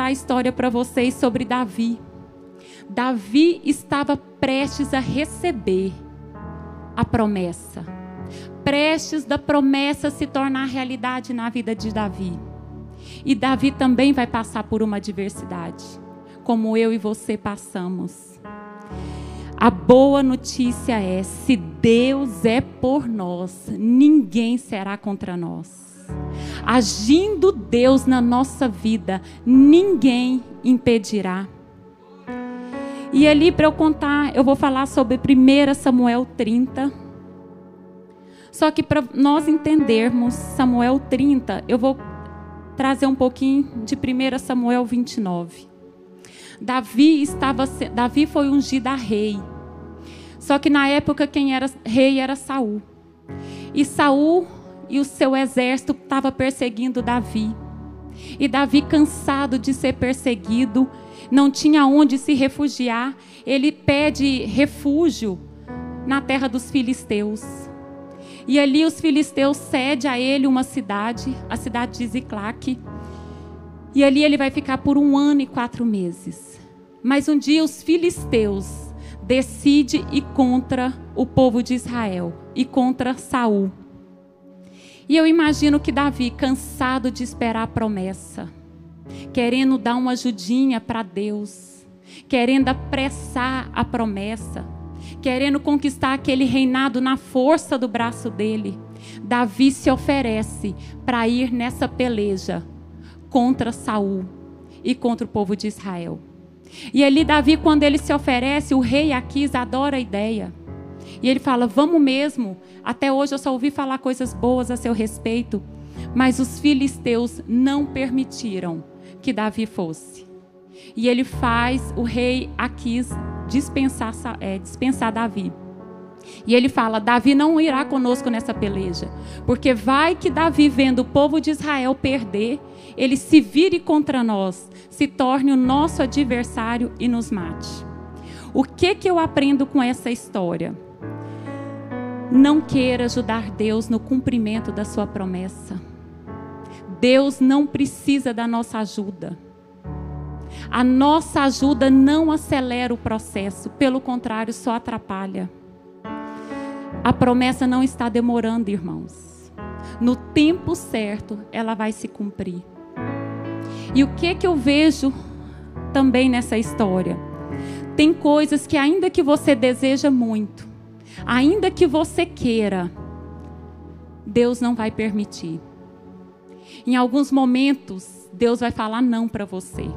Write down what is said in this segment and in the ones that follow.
contar a história para vocês sobre Davi. Davi estava prestes a receber a promessa. Prestes da promessa se tornar realidade na vida de Davi. E Davi também vai passar por uma adversidade, como eu e você passamos. A boa notícia é: se Deus é por nós, ninguém será contra nós. Agindo Deus na nossa vida, ninguém impedirá. E ali para eu contar, eu vou falar sobre 1 Samuel 30. Só que para nós entendermos Samuel 30, eu vou trazer um pouquinho de 1 Samuel 29. Davi estava Davi foi ungido a rei. Só que na época quem era rei era Saul. E Saul e o seu exército estava perseguindo Davi. E Davi cansado de ser perseguido, não tinha onde se refugiar, ele pede refúgio na terra dos filisteus. E ali os filisteus cedem a ele uma cidade, a cidade de Ziclac. E ali ele vai ficar por um ano e quatro meses. Mas um dia os filisteus decidem ir contra o povo de Israel e contra Saul. E eu imagino que Davi, cansado de esperar a promessa, querendo dar uma ajudinha para Deus, querendo apressar a promessa, querendo conquistar aquele reinado na força do braço dele. Davi se oferece para ir nessa peleja contra Saul e contra o povo de Israel. E ali Davi, quando ele se oferece, o rei Aquis adora a ideia. E ele fala: "Vamos mesmo. Até hoje eu só ouvi falar coisas boas a seu respeito, mas os filisteus não permitiram que Davi fosse. E ele faz o rei Aquis dispensar, é, dispensar Davi. E ele fala: Davi não irá conosco nessa peleja, porque vai que Davi, vendo o povo de Israel perder, ele se vire contra nós, se torne o nosso adversário e nos mate. O que que eu aprendo com essa história? Não queira ajudar Deus no cumprimento da sua promessa. Deus não precisa da nossa ajuda. A nossa ajuda não acelera o processo, pelo contrário, só atrapalha. A promessa não está demorando, irmãos. No tempo certo, ela vai se cumprir. E o que que eu vejo também nessa história? Tem coisas que ainda que você deseja muito, ainda que você queira, Deus não vai permitir. Em alguns momentos, Deus vai falar não para você.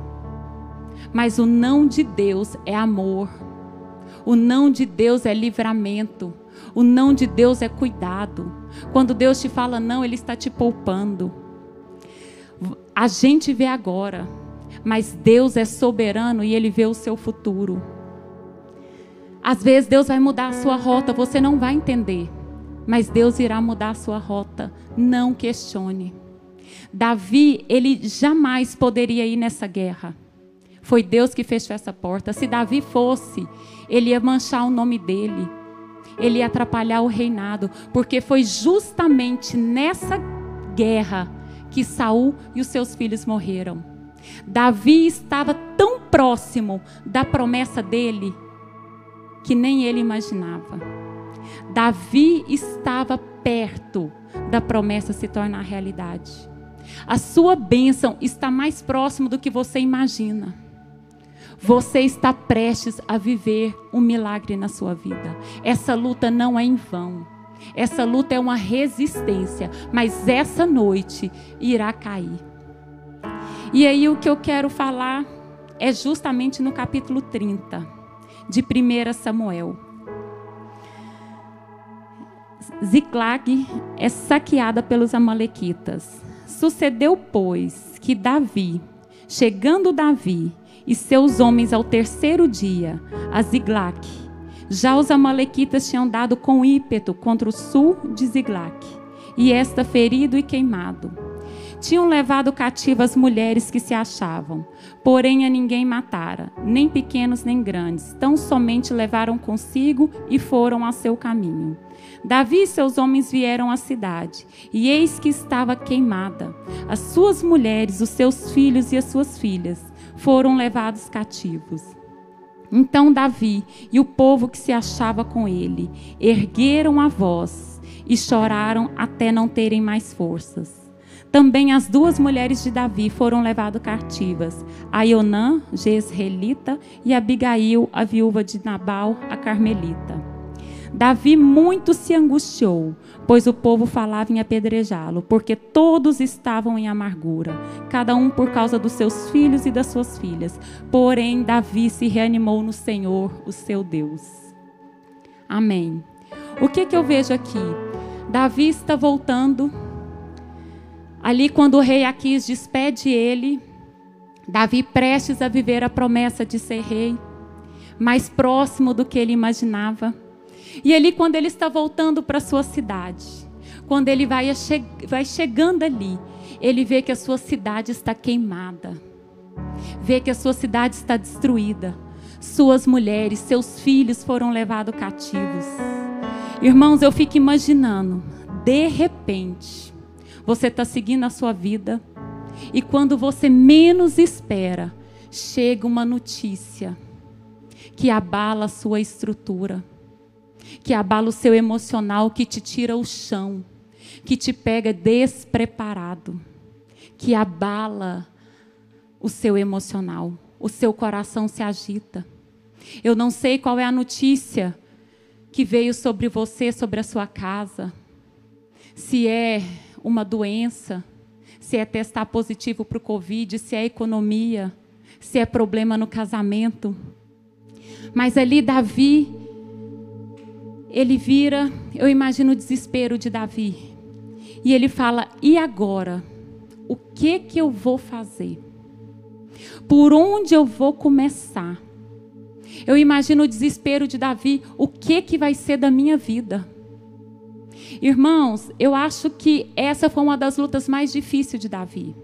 Mas o não de Deus é amor. O não de Deus é livramento. O não de Deus é cuidado. Quando Deus te fala não, Ele está te poupando. A gente vê agora, mas Deus é soberano e Ele vê o seu futuro. Às vezes Deus vai mudar a sua rota, você não vai entender, mas Deus irá mudar a sua rota. Não questione. Davi, ele jamais poderia ir nessa guerra. Foi Deus que fechou essa porta. Se Davi fosse, ele ia manchar o nome dele. Ele ia atrapalhar o reinado, porque foi justamente nessa guerra que Saul e os seus filhos morreram. Davi estava tão próximo da promessa dele que nem ele imaginava. Davi estava perto da promessa se tornar realidade. A sua bênção está mais próximo do que você imagina. Você está prestes a viver um milagre na sua vida. Essa luta não é em vão. Essa luta é uma resistência, mas essa noite irá cair. E aí o que eu quero falar é justamente no capítulo 30 de 1 Samuel. Ziclag é saqueada pelos amalequitas. Sucedeu, pois, que Davi, chegando Davi e seus homens ao terceiro dia, a Ziglac, já os amalequitas tinham dado com ímpeto contra o sul de Ziglac, e esta ferido e queimado. Tinham levado cativas mulheres que se achavam. Porém, a ninguém matara, nem pequenos nem grandes, tão somente levaram consigo e foram a seu caminho. Davi e seus homens vieram à cidade, e eis que estava queimada. As suas mulheres, os seus filhos e as suas filhas foram levados cativos. Então Davi e o povo que se achava com ele ergueram a voz e choraram até não terem mais forças. Também as duas mulheres de Davi foram levadas cativas, Aionã, Jezreelita, e Abigail, a viúva de Nabal, a Carmelita. Davi muito se angustiou, pois o povo falava em apedrejá-lo, porque todos estavam em amargura, cada um por causa dos seus filhos e das suas filhas. Porém, Davi se reanimou no Senhor, o seu Deus. Amém. O que, que eu vejo aqui? Davi está voltando. Ali, quando o rei Aquis despede ele, Davi prestes a viver a promessa de ser rei, mais próximo do que ele imaginava. E ali, quando ele está voltando para sua cidade, quando ele vai, che vai chegando ali, ele vê que a sua cidade está queimada, vê que a sua cidade está destruída, suas mulheres, seus filhos foram levados cativos. Irmãos, eu fico imaginando, de repente, você está seguindo a sua vida e quando você menos espera, chega uma notícia que abala a sua estrutura que abala o seu emocional, que te tira o chão, que te pega despreparado, que abala o seu emocional, o seu coração se agita. Eu não sei qual é a notícia que veio sobre você, sobre a sua casa. Se é uma doença, se é testar positivo para o Covid, se é economia, se é problema no casamento. Mas ali Davi, ele vira, eu imagino o desespero de Davi. E ele fala: "E agora? O que que eu vou fazer? Por onde eu vou começar?" Eu imagino o desespero de Davi, o que que vai ser da minha vida? Irmãos, eu acho que essa foi uma das lutas mais difíceis de Davi.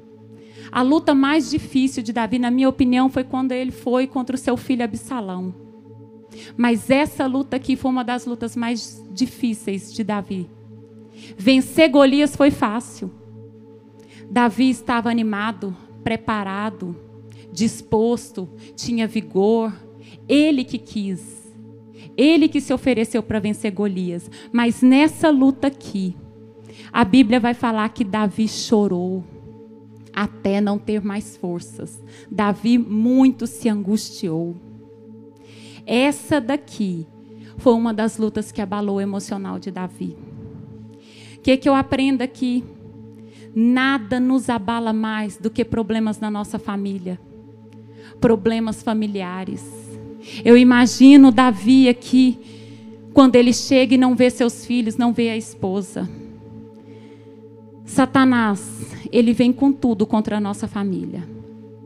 A luta mais difícil de Davi, na minha opinião, foi quando ele foi contra o seu filho Absalão. Mas essa luta aqui foi uma das lutas mais difíceis de Davi. Vencer Golias foi fácil. Davi estava animado, preparado, disposto, tinha vigor. Ele que quis. Ele que se ofereceu para vencer Golias. Mas nessa luta aqui, a Bíblia vai falar que Davi chorou até não ter mais forças. Davi muito se angustiou. Essa daqui foi uma das lutas que abalou o emocional de Davi. O que, que eu aprendo aqui? Nada nos abala mais do que problemas na nossa família, problemas familiares. Eu imagino Davi aqui, quando ele chega e não vê seus filhos, não vê a esposa. Satanás, ele vem com tudo contra a nossa família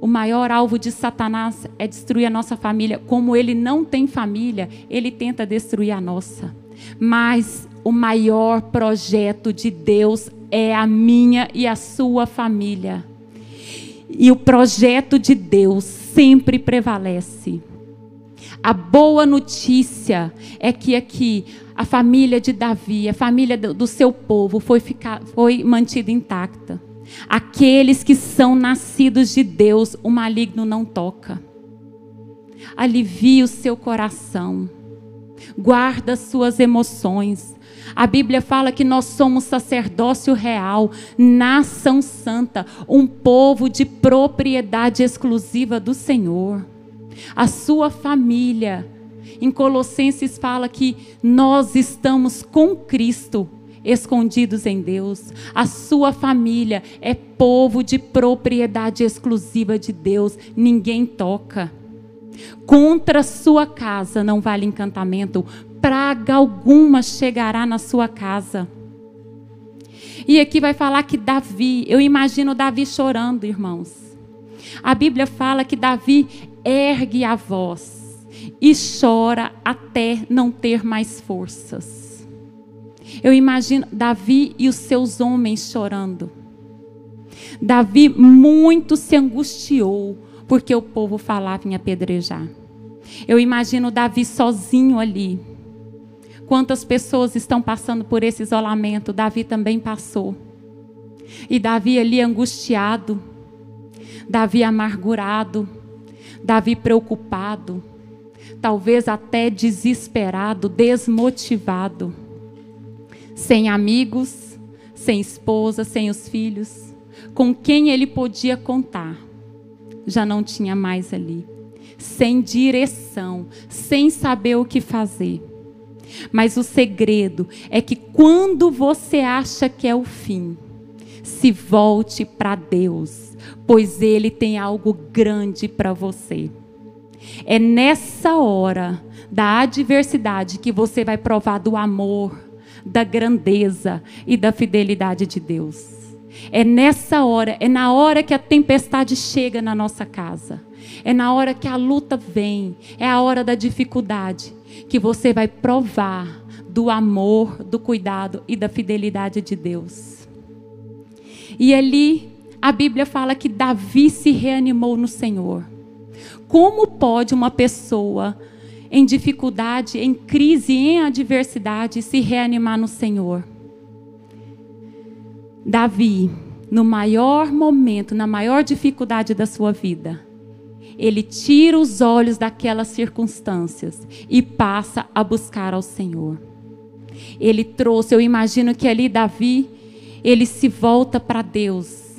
o maior alvo de Satanás é destruir a nossa família. Como ele não tem família, ele tenta destruir a nossa. Mas o maior projeto de Deus é a minha e a sua família. E o projeto de Deus sempre prevalece. A boa notícia é que aqui a família de Davi, a família do seu povo foi, ficar, foi mantida intacta. Aqueles que são nascidos de Deus, o maligno não toca. Alivie o seu coração. Guarda suas emoções. A Bíblia fala que nós somos sacerdócio real, nação santa, um povo de propriedade exclusiva do Senhor. A sua família. Em Colossenses fala que nós estamos com Cristo escondidos em Deus. A sua família é povo de propriedade exclusiva de Deus. Ninguém toca. Contra sua casa não vale encantamento. Praga alguma chegará na sua casa. E aqui vai falar que Davi, eu imagino Davi chorando, irmãos. A Bíblia fala que Davi ergue a voz e chora até não ter mais forças. Eu imagino Davi e os seus homens chorando. Davi muito se angustiou porque o povo falava em apedrejar. Eu imagino Davi sozinho ali. Quantas pessoas estão passando por esse isolamento? Davi também passou. E Davi ali angustiado, Davi amargurado, Davi preocupado, talvez até desesperado, desmotivado, sem amigos, sem esposa, sem os filhos, com quem ele podia contar, já não tinha mais ali, sem direção, sem saber o que fazer. Mas o segredo é que quando você acha que é o fim, se volte para Deus, pois Ele tem algo grande para você. É nessa hora da adversidade que você vai provar do amor, da grandeza e da fidelidade de Deus. É nessa hora, é na hora que a tempestade chega na nossa casa. É na hora que a luta vem, é a hora da dificuldade que você vai provar do amor, do cuidado e da fidelidade de Deus. E ali a Bíblia fala que Davi se reanimou no Senhor. Como pode uma pessoa em dificuldade, em crise, em adversidade se reanimar no Senhor? Davi, no maior momento, na maior dificuldade da sua vida, ele tira os olhos daquelas circunstâncias e passa a buscar ao Senhor. Ele trouxe, eu imagino que ali Davi, ele se volta para Deus.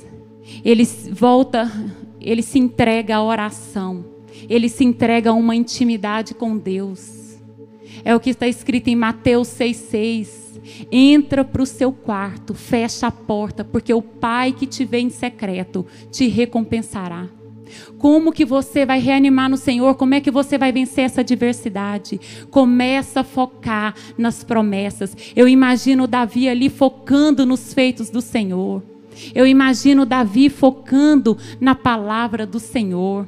Ele volta, ele se entrega à oração. Ele se entrega a uma intimidade com Deus. É o que está escrito em Mateus 6,6. Entra para o seu quarto, fecha a porta, porque o Pai que te vê em secreto te recompensará. Como que você vai reanimar no Senhor? Como é que você vai vencer essa adversidade? Começa a focar nas promessas. Eu imagino Davi ali focando nos feitos do Senhor. Eu imagino Davi focando na palavra do Senhor.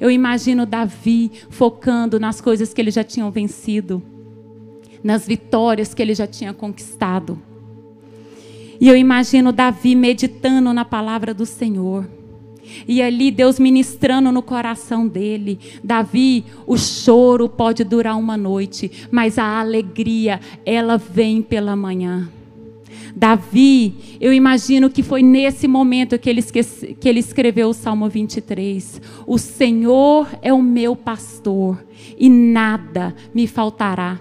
Eu imagino Davi focando nas coisas que ele já tinha vencido, nas vitórias que ele já tinha conquistado. E eu imagino Davi meditando na palavra do Senhor. E ali Deus ministrando no coração dele. Davi, o choro pode durar uma noite, mas a alegria, ela vem pela manhã. Davi, eu imagino que foi nesse momento que ele, esquece, que ele escreveu o Salmo 23. O Senhor é o meu pastor e nada me faltará.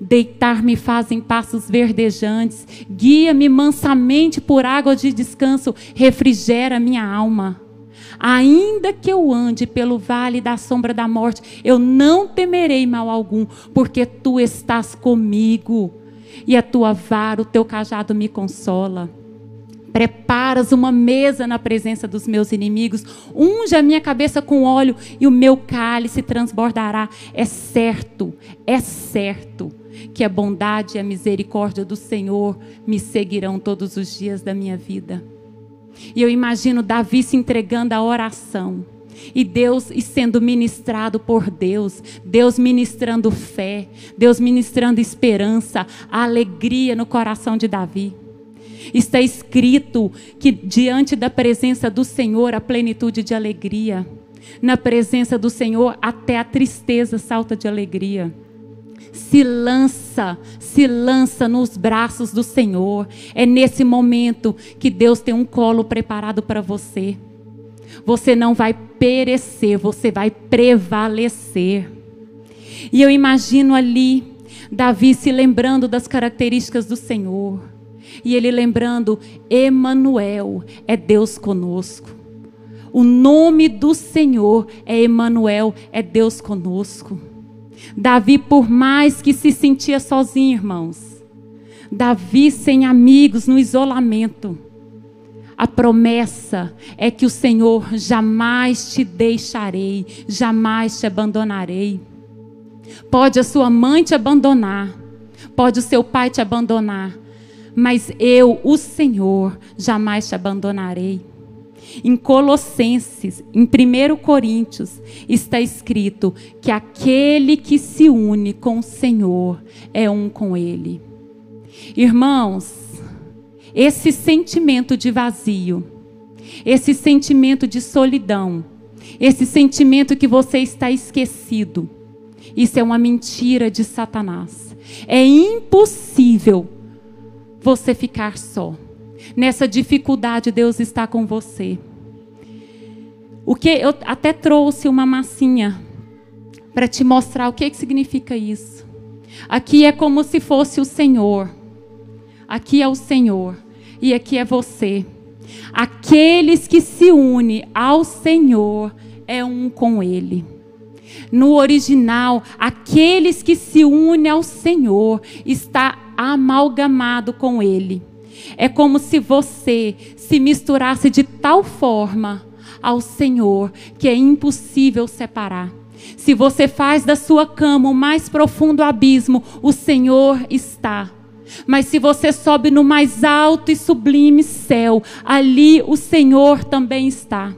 Deitar-me faz em passos verdejantes, guia-me mansamente por água de descanso, refrigera minha alma. Ainda que eu ande pelo vale da sombra da morte, eu não temerei mal algum, porque tu estás comigo, e a tua vara, o teu cajado me consola. Preparas uma mesa na presença dos meus inimigos, unge a minha cabeça com óleo e o meu cálice transbordará. É certo, é certo que a bondade e a misericórdia do Senhor me seguirão todos os dias da minha vida. E eu imagino Davi se entregando à oração. E Deus e sendo ministrado por Deus, Deus ministrando fé, Deus ministrando esperança, alegria no coração de Davi. Está escrito que diante da presença do Senhor a plenitude de alegria. Na presença do Senhor até a tristeza salta de alegria se lança, se lança nos braços do Senhor. É nesse momento que Deus tem um colo preparado para você. Você não vai perecer, você vai prevalecer. E eu imagino ali Davi se lembrando das características do Senhor. E ele lembrando, Emanuel é Deus conosco. O nome do Senhor é Emanuel, é Deus conosco. Davi, por mais que se sentia sozinho, irmãos, Davi sem amigos, no isolamento, a promessa é que o Senhor jamais te deixarei, jamais te abandonarei. Pode a sua mãe te abandonar, pode o seu pai te abandonar, mas eu, o Senhor, jamais te abandonarei. Em Colossenses, em 1 Coríntios, está escrito que aquele que se une com o Senhor é um com Ele. Irmãos, esse sentimento de vazio, esse sentimento de solidão, esse sentimento que você está esquecido. Isso é uma mentira de Satanás. É impossível você ficar só. Nessa dificuldade, Deus está com você. O que eu até trouxe uma massinha para te mostrar o que, que significa isso. Aqui é como se fosse o Senhor. Aqui é o Senhor e aqui é você. Aqueles que se unem ao Senhor é um com Ele. No original, aqueles que se unem ao Senhor está amalgamado com Ele. É como se você se misturasse de tal forma ao Senhor que é impossível separar. Se você faz da sua cama o mais profundo abismo, o Senhor está. Mas se você sobe no mais alto e sublime céu, ali o Senhor também está.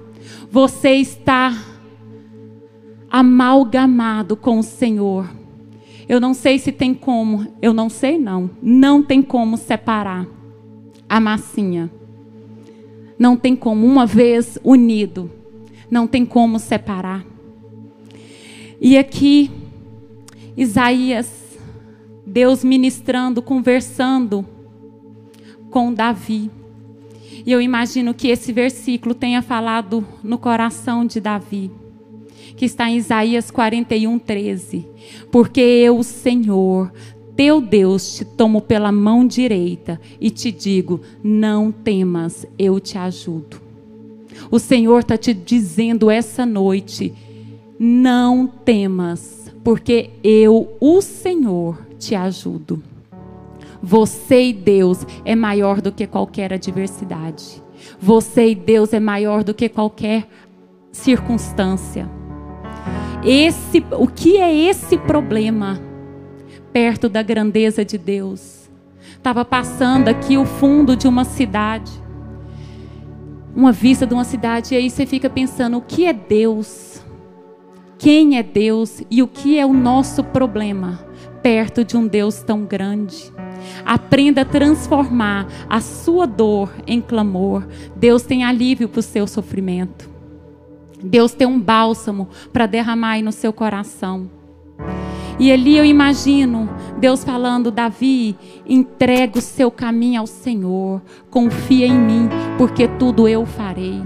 Você está amalgamado com o Senhor. Eu não sei se tem como, eu não sei não, não tem como separar a massinha. Não tem como, uma vez unido, não tem como separar. E aqui, Isaías, Deus ministrando, conversando com Davi. E eu imagino que esse versículo tenha falado no coração de Davi que está em Isaías 41, 13. Porque eu, Senhor, teu Deus, te tomo pela mão direita e te digo: não temas, eu te ajudo. O Senhor está te dizendo essa noite: não temas, porque eu, o Senhor, te ajudo. Você e Deus é maior do que qualquer adversidade. Você e Deus é maior do que qualquer circunstância. Esse, o que é esse problema perto da grandeza de Deus? Estava passando aqui o fundo de uma cidade, uma vista de uma cidade, e aí você fica pensando: o que é Deus? Quem é Deus e o que é o nosso problema perto de um Deus tão grande? Aprenda a transformar a sua dor em clamor. Deus tem alívio para o seu sofrimento. Deus tem um bálsamo para derramar aí no seu coração. E ali eu imagino Deus falando: Davi, entrega o seu caminho ao Senhor, confia em mim, porque tudo eu farei.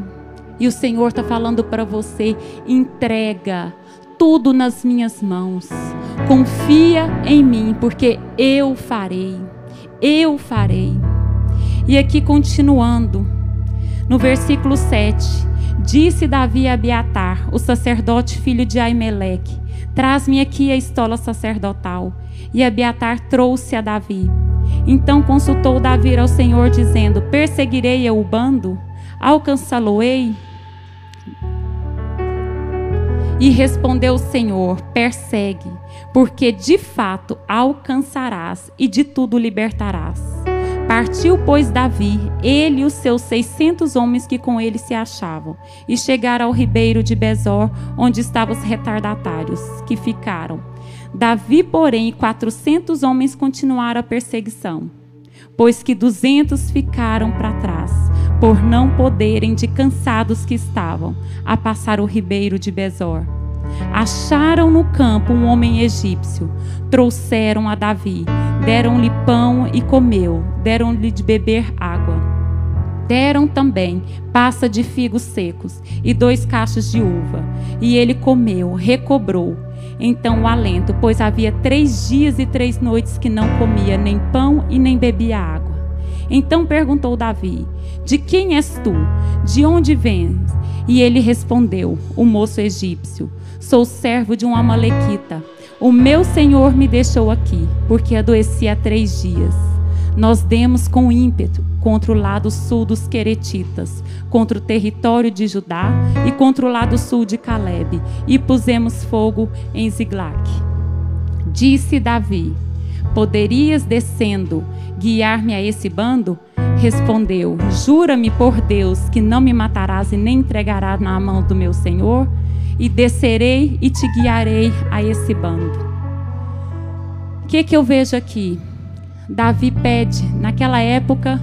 E o Senhor está falando para você: entrega tudo nas minhas mãos, confia em mim, porque eu farei, eu farei. E aqui continuando, no versículo 7. Disse Davi a Abiatar, o sacerdote filho de Aimeleque: Traz-me aqui a estola sacerdotal. E Abiatar trouxe a Davi. Então consultou Davi ao Senhor, dizendo: Perseguirei eu o bando? Alcançá-lo-ei? E respondeu o Senhor: Persegue, porque de fato alcançarás e de tudo libertarás. Partiu, pois, Davi, ele e os seus seiscentos homens que com ele se achavam, e chegaram ao ribeiro de Bezor, onde estavam os retardatários, que ficaram. Davi, porém, e quatrocentos homens continuaram a perseguição, pois que duzentos ficaram para trás, por não poderem, de cansados que estavam, a passar o ribeiro de Bezor. Acharam no campo um homem egípcio, trouxeram a Davi, deram-lhe pão e comeu, deram-lhe de beber água. Deram também passa de figos secos e dois cachos de uva, e ele comeu, recobrou. Então o alento, pois havia três dias e três noites que não comia nem pão e nem bebia água. Então perguntou Davi: De quem és tu? De onde vens? E ele respondeu: O moço egípcio Sou servo de um Amalequita. O meu senhor me deixou aqui, porque adoeci há três dias. Nós demos com ímpeto contra o lado sul dos Queretitas, contra o território de Judá e contra o lado sul de Caleb, e pusemos fogo em Ziglac. Disse Davi: Poderias descendo guiar-me a esse bando? Respondeu: Jura-me por Deus que não me matarás e nem entregarás na mão do meu senhor? E descerei e te guiarei a esse bando. O que, que eu vejo aqui? Davi pede, naquela época,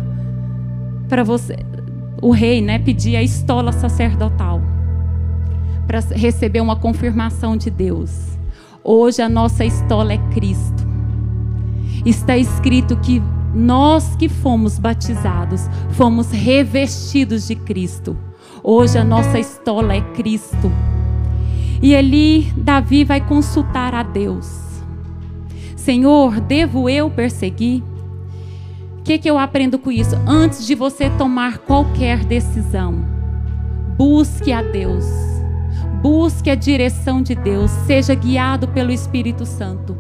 para você. o rei, né, pedir a estola sacerdotal para receber uma confirmação de Deus. Hoje a nossa estola é Cristo. Está escrito que nós que fomos batizados, fomos revestidos de Cristo. Hoje a nossa estola é Cristo. E ali Davi vai consultar a Deus. Senhor, devo eu perseguir? O que, que eu aprendo com isso? Antes de você tomar qualquer decisão, busque a Deus. Busque a direção de Deus. Seja guiado pelo Espírito Santo.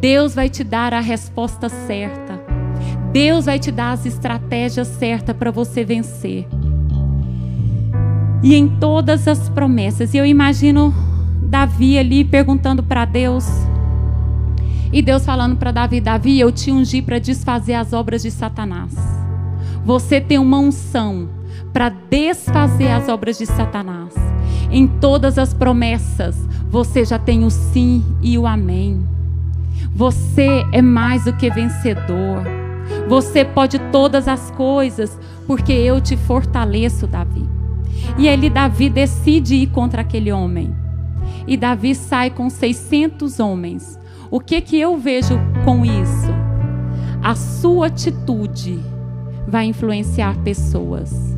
Deus vai te dar a resposta certa. Deus vai te dar as estratégias certas para você vencer e em todas as promessas. Eu imagino Davi ali perguntando para Deus. E Deus falando para Davi: Davi, eu te ungi para desfazer as obras de Satanás. Você tem uma unção para desfazer as obras de Satanás. Em todas as promessas, você já tem o sim e o amém. Você é mais do que vencedor. Você pode todas as coisas, porque eu te fortaleço, Davi. E ele, Davi, decide ir contra aquele homem. E Davi sai com 600 homens. O que que eu vejo com isso? A sua atitude vai influenciar pessoas.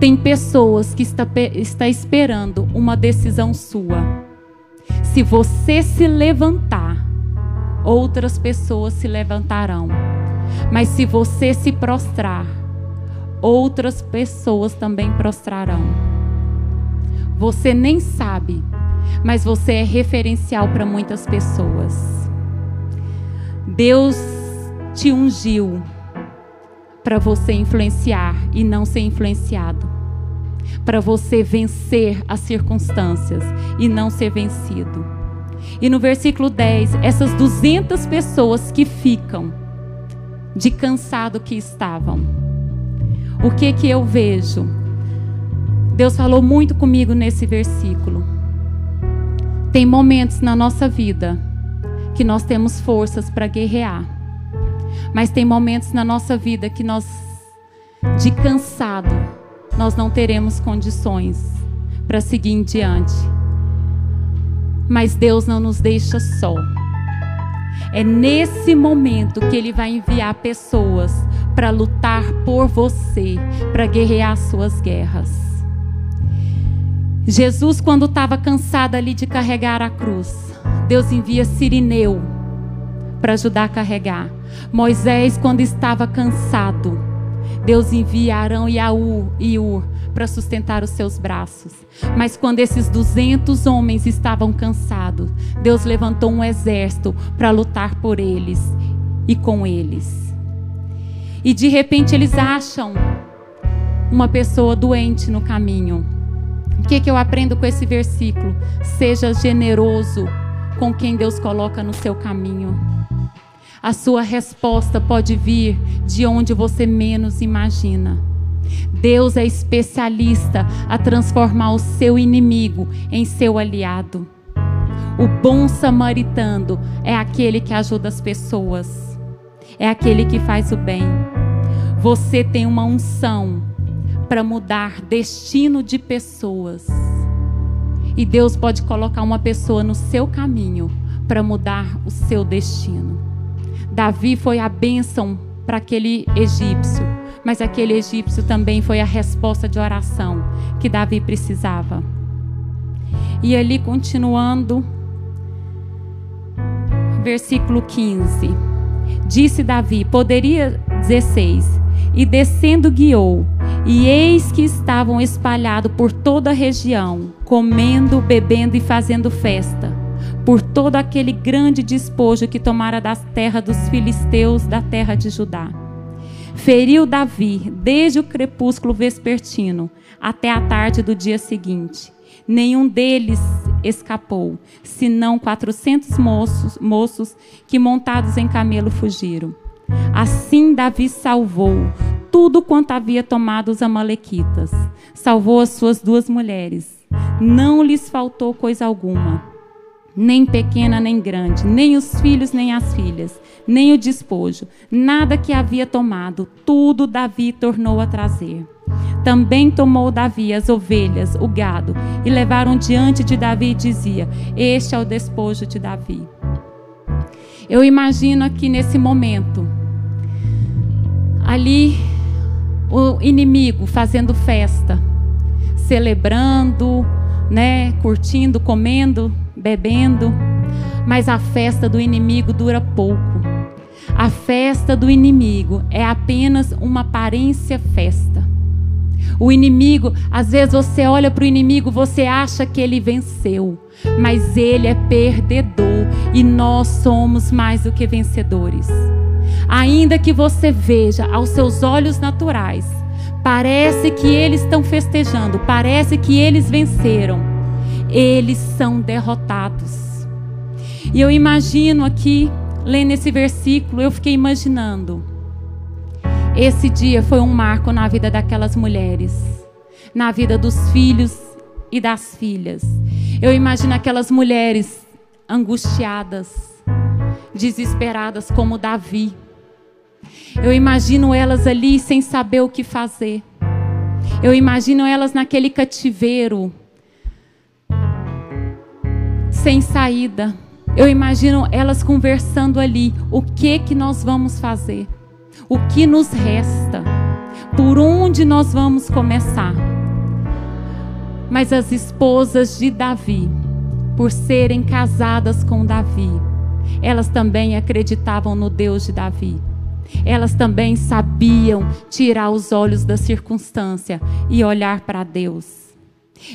Tem pessoas que está, está esperando uma decisão sua. Se você se levantar, outras pessoas se levantarão. Mas se você se prostrar, outras pessoas também prostrarão. Você nem sabe, mas você é referencial para muitas pessoas. Deus te ungiu para você influenciar e não ser influenciado. Para você vencer as circunstâncias e não ser vencido. E no versículo 10, essas 200 pessoas que ficam de cansado que estavam o que que eu vejo? Deus falou muito comigo nesse versículo. Tem momentos na nossa vida que nós temos forças para guerrear. Mas tem momentos na nossa vida que nós de cansado, nós não teremos condições para seguir em diante. Mas Deus não nos deixa só. É nesse momento que Ele vai enviar pessoas para lutar por você, para guerrear suas guerras. Jesus, quando estava cansado ali de carregar a cruz, Deus envia Sirineu para ajudar a carregar. Moisés, quando estava cansado, Deus envia Arão e Aú e Ur para sustentar os seus braços. Mas quando esses 200 homens estavam cansados, Deus levantou um exército para lutar por eles e com eles. E de repente eles acham uma pessoa doente no caminho. O que, que eu aprendo com esse versículo? Seja generoso com quem Deus coloca no seu caminho. A sua resposta pode vir de onde você menos imagina. Deus é especialista a transformar o seu inimigo em seu aliado. O bom samaritano é aquele que ajuda as pessoas é aquele que faz o bem. Você tem uma unção para mudar destino de pessoas. E Deus pode colocar uma pessoa no seu caminho para mudar o seu destino. Davi foi a bênção para aquele egípcio, mas aquele egípcio também foi a resposta de oração que Davi precisava. E ali continuando, versículo 15. Disse Davi: Poderia 16. E descendo guiou, e eis que estavam espalhados por toda a região, comendo, bebendo e fazendo festa, por todo aquele grande despojo que tomara das terras dos filisteus, da terra de Judá. Feriu Davi desde o crepúsculo vespertino até a tarde do dia seguinte. Nenhum deles escapou, senão quatrocentos moços, moços que montados em camelo fugiram. Assim Davi salvou tudo quanto havia tomado os amalequitas. Salvou as suas duas mulheres. Não lhes faltou coisa alguma, nem pequena nem grande, nem os filhos nem as filhas, nem o despojo, nada que havia tomado, tudo Davi tornou a trazer. também tomou Davi as ovelhas, o gado, e levaram diante de Davi e dizia: Este é o despojo de Davi. Eu imagino aqui nesse momento, ali o inimigo fazendo festa, celebrando, né, curtindo, comendo, bebendo, mas a festa do inimigo dura pouco. A festa do inimigo é apenas uma aparência festa. O inimigo, às vezes você olha para o inimigo, você acha que ele venceu, mas ele é perdedor e nós somos mais do que vencedores. Ainda que você veja aos seus olhos naturais, parece que eles estão festejando, parece que eles venceram, eles são derrotados. E eu imagino aqui, lendo esse versículo, eu fiquei imaginando esse dia foi um marco na vida daquelas mulheres, na vida dos filhos e das filhas. Eu imagino aquelas mulheres angustiadas, desesperadas como Davi. Eu imagino elas ali sem saber o que fazer. Eu imagino elas naquele cativeiro, sem saída. Eu imagino elas conversando ali, o que que nós vamos fazer? o que nos resta, por onde nós vamos começar. Mas as esposas de Davi, por serem casadas com Davi, elas também acreditavam no Deus de Davi. Elas também sabiam tirar os olhos da circunstância e olhar para Deus.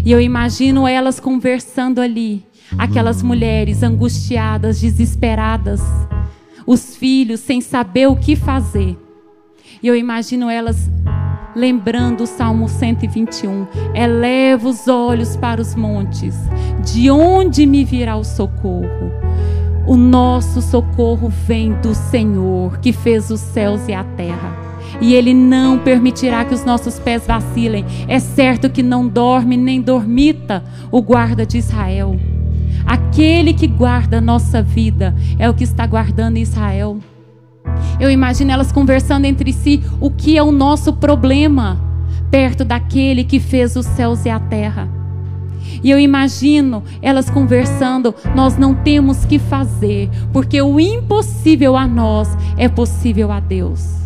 E eu imagino elas conversando ali, aquelas mulheres angustiadas, desesperadas, os filhos sem saber o que fazer. E eu imagino elas lembrando o Salmo 121. Eleva os olhos para os montes, de onde me virá o socorro? O nosso socorro vem do Senhor, que fez os céus e a terra. E Ele não permitirá que os nossos pés vacilem. É certo que não dorme nem dormita o guarda de Israel. Aquele que guarda a nossa vida é o que está guardando Israel. Eu imagino elas conversando entre si o que é o nosso problema perto daquele que fez os céus e a terra. E eu imagino elas conversando, nós não temos que fazer, porque o impossível a nós é possível a Deus.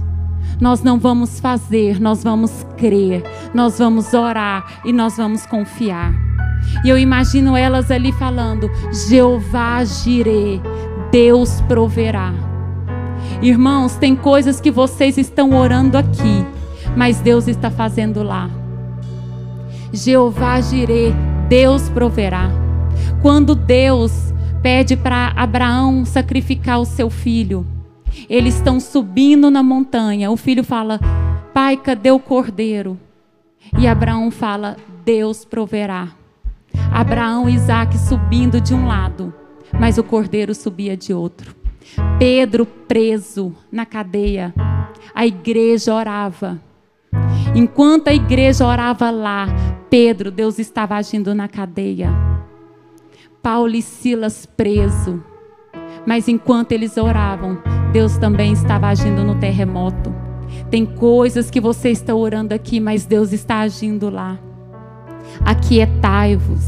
Nós não vamos fazer, nós vamos crer, nós vamos orar e nós vamos confiar. E eu imagino elas ali falando: Jeová agirê, Deus proverá. Irmãos, tem coisas que vocês estão orando aqui, mas Deus está fazendo lá. Jeová agirê, Deus proverá. Quando Deus pede para Abraão sacrificar o seu filho, eles estão subindo na montanha. O filho fala: Pai, cadê o cordeiro? E Abraão fala: Deus proverá. Abraão e Isaac subindo de um lado, mas o cordeiro subia de outro. Pedro preso na cadeia, a igreja orava. Enquanto a igreja orava lá, Pedro, Deus estava agindo na cadeia. Paulo e Silas preso. Mas enquanto eles oravam, Deus também estava agindo no terremoto. Tem coisas que você está orando aqui, mas Deus está agindo lá. Aquietai-vos.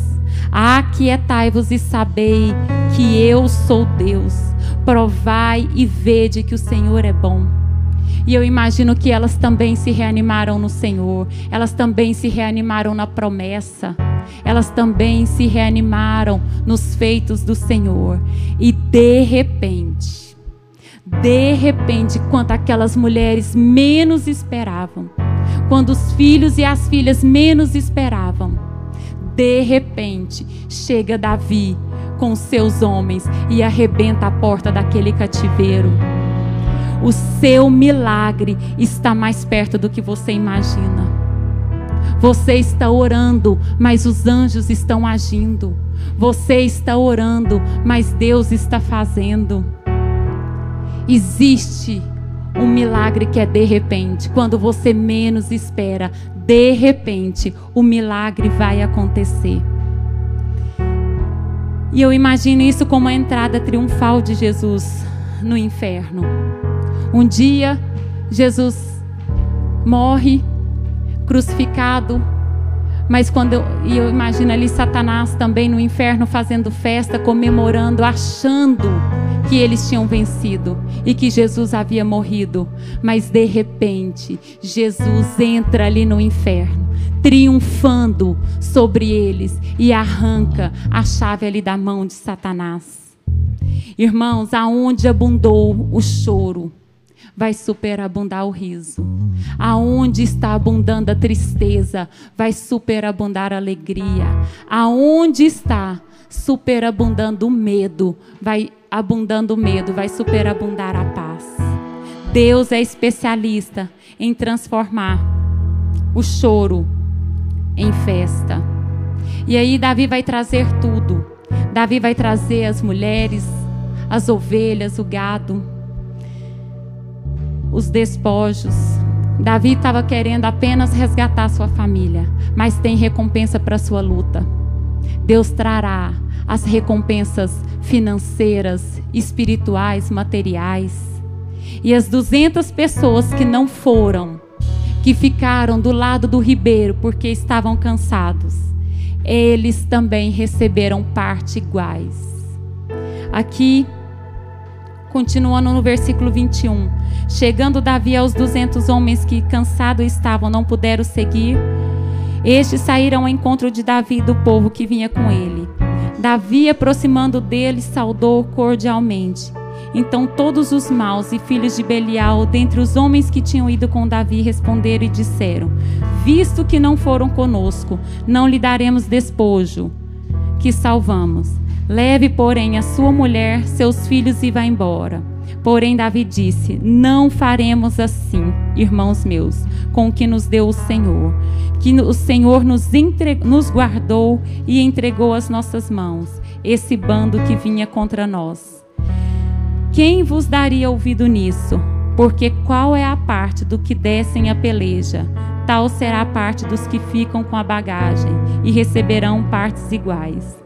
Aquietai-vos e sabei que eu sou Deus. Provai e vede que o Senhor é bom. E eu imagino que elas também se reanimaram no Senhor, elas também se reanimaram na promessa, elas também se reanimaram nos feitos do Senhor. E de repente, de repente, quando aquelas mulheres menos esperavam, quando os filhos e as filhas menos esperavam, de repente chega Davi com seus homens e arrebenta a porta daquele cativeiro. O seu milagre está mais perto do que você imagina. Você está orando, mas os anjos estão agindo. Você está orando, mas Deus está fazendo. Existe um milagre que é de repente, quando você menos espera, de repente, o milagre vai acontecer. E eu imagino isso como a entrada triunfal de Jesus no inferno. Um dia, Jesus morre, crucificado. Mas quando eu, e eu imagino ali Satanás também no inferno fazendo festa, comemorando, achando que eles tinham vencido e que Jesus havia morrido. Mas de repente, Jesus entra ali no inferno, triunfando sobre eles e arranca a chave ali da mão de Satanás. Irmãos, aonde abundou o choro, vai superabundar o riso. Aonde está abundando a tristeza, vai superabundar a alegria. Aonde está superabundando o medo, vai abundando o medo, vai superabundar a paz. Deus é especialista em transformar o choro em festa. E aí Davi vai trazer tudo. Davi vai trazer as mulheres, as ovelhas, o gado, os despojos. Davi estava querendo apenas resgatar sua família, mas tem recompensa para sua luta. Deus trará as recompensas financeiras, espirituais, materiais. E as 200 pessoas que não foram, que ficaram do lado do ribeiro porque estavam cansados, eles também receberam parte iguais. Aqui, continuando no versículo 21. Chegando Davi aos duzentos homens que cansados estavam, não puderam seguir. Estes saíram ao encontro de Davi e do povo que vinha com ele. Davi, aproximando dele, saudou cordialmente. Então todos os maus e filhos de Belial, dentre os homens que tinham ido com Davi, responderam e disseram: Visto que não foram conosco, não lhe daremos despojo, que salvamos. Leve, porém, a sua mulher, seus filhos e vá embora. Porém, Davi disse: Não faremos assim, irmãos meus, com o que nos deu o Senhor. Que o Senhor nos, nos guardou e entregou às nossas mãos esse bando que vinha contra nós. Quem vos daria ouvido nisso? Porque qual é a parte do que descem a peleja? Tal será a parte dos que ficam com a bagagem e receberão partes iguais.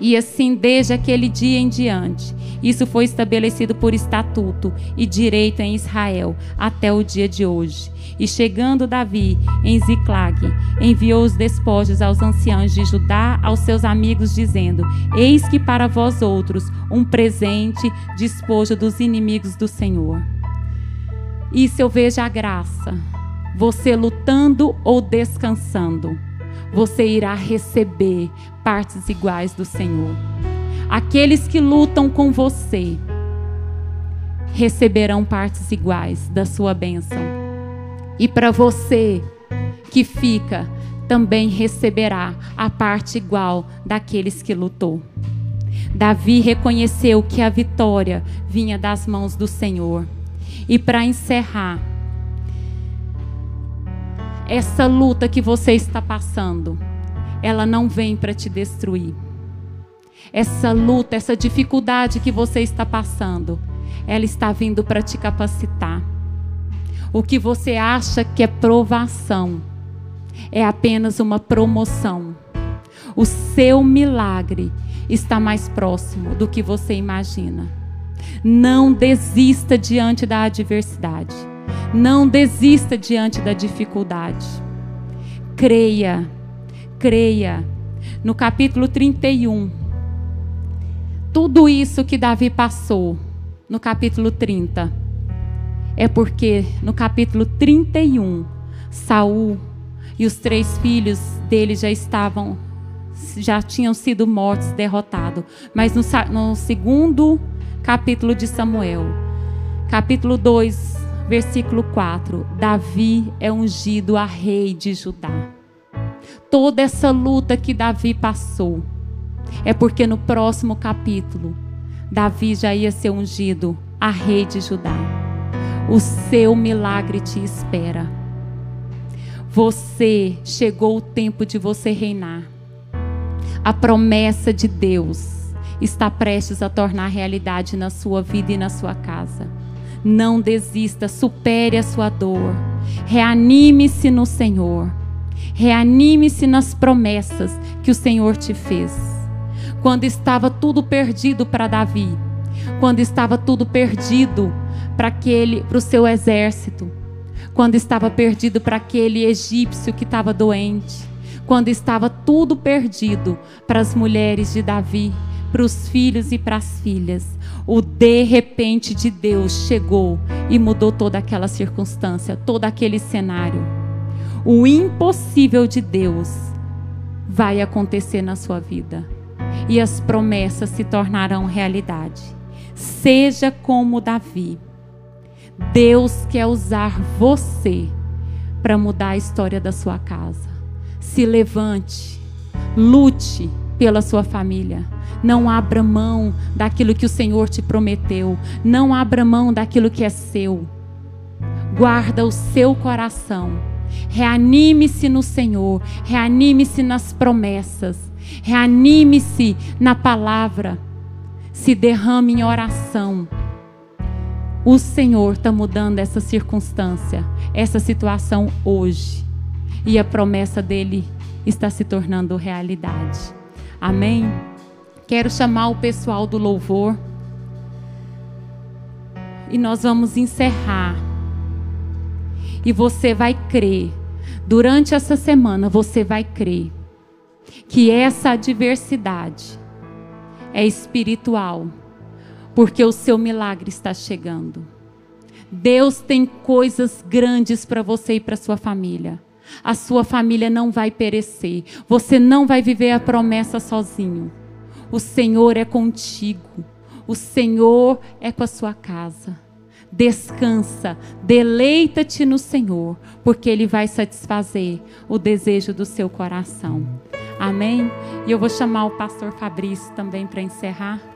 E assim desde aquele dia em diante. Isso foi estabelecido por estatuto e direito em Israel até o dia de hoje. E chegando Davi em Ziclag, enviou os despojos aos anciãos de Judá, aos seus amigos, dizendo: Eis que para vós outros um presente, despojo dos inimigos do Senhor. Isso eu vejo a graça, você lutando ou descansando você irá receber partes iguais do Senhor. Aqueles que lutam com você receberão partes iguais da sua bênção. E para você que fica, também receberá a parte igual daqueles que lutou. Davi reconheceu que a vitória vinha das mãos do Senhor. E para encerrar, essa luta que você está passando, ela não vem para te destruir. Essa luta, essa dificuldade que você está passando, ela está vindo para te capacitar. O que você acha que é provação é apenas uma promoção. O seu milagre está mais próximo do que você imagina. Não desista diante da adversidade. Não desista diante da dificuldade. Creia, creia. No capítulo 31, tudo isso que Davi passou, no capítulo 30, é porque no capítulo 31, Saul e os três filhos dele já estavam, já tinham sido mortos, derrotados. Mas no, no segundo capítulo de Samuel, capítulo 2, Versículo 4: Davi é ungido a rei de Judá. Toda essa luta que Davi passou é porque no próximo capítulo Davi já ia ser ungido a rei de Judá. O seu milagre te espera. Você chegou o tempo de você reinar. A promessa de Deus está prestes a tornar realidade na sua vida e na sua casa. Não desista, supere a sua dor. Reanime-se no Senhor. Reanime-se nas promessas que o Senhor te fez. Quando estava tudo perdido para Davi, quando estava tudo perdido para aquele, para o seu exército, quando estava perdido para aquele egípcio que estava doente, quando estava tudo perdido para as mulheres de Davi, para os filhos e para as filhas. O de repente de Deus chegou e mudou toda aquela circunstância, todo aquele cenário. O impossível de Deus vai acontecer na sua vida e as promessas se tornarão realidade. Seja como Davi. Deus quer usar você para mudar a história da sua casa. Se levante, lute pela sua família. Não abra mão daquilo que o Senhor te prometeu. Não abra mão daquilo que é seu. Guarda o seu coração. Reanime-se no Senhor. Reanime-se nas promessas. Reanime-se na palavra. Se derrame em oração. O Senhor está mudando essa circunstância, essa situação hoje. E a promessa dele está se tornando realidade. Amém? Quero chamar o pessoal do louvor. E nós vamos encerrar. E você vai crer. Durante essa semana, você vai crer que essa adversidade é espiritual porque o seu milagre está chegando. Deus tem coisas grandes para você e para sua família. A sua família não vai perecer. Você não vai viver a promessa sozinho. O Senhor é contigo. O Senhor é com a sua casa. Descansa, deleita-te no Senhor, porque Ele vai satisfazer o desejo do seu coração. Amém? E eu vou chamar o pastor Fabrício também para encerrar.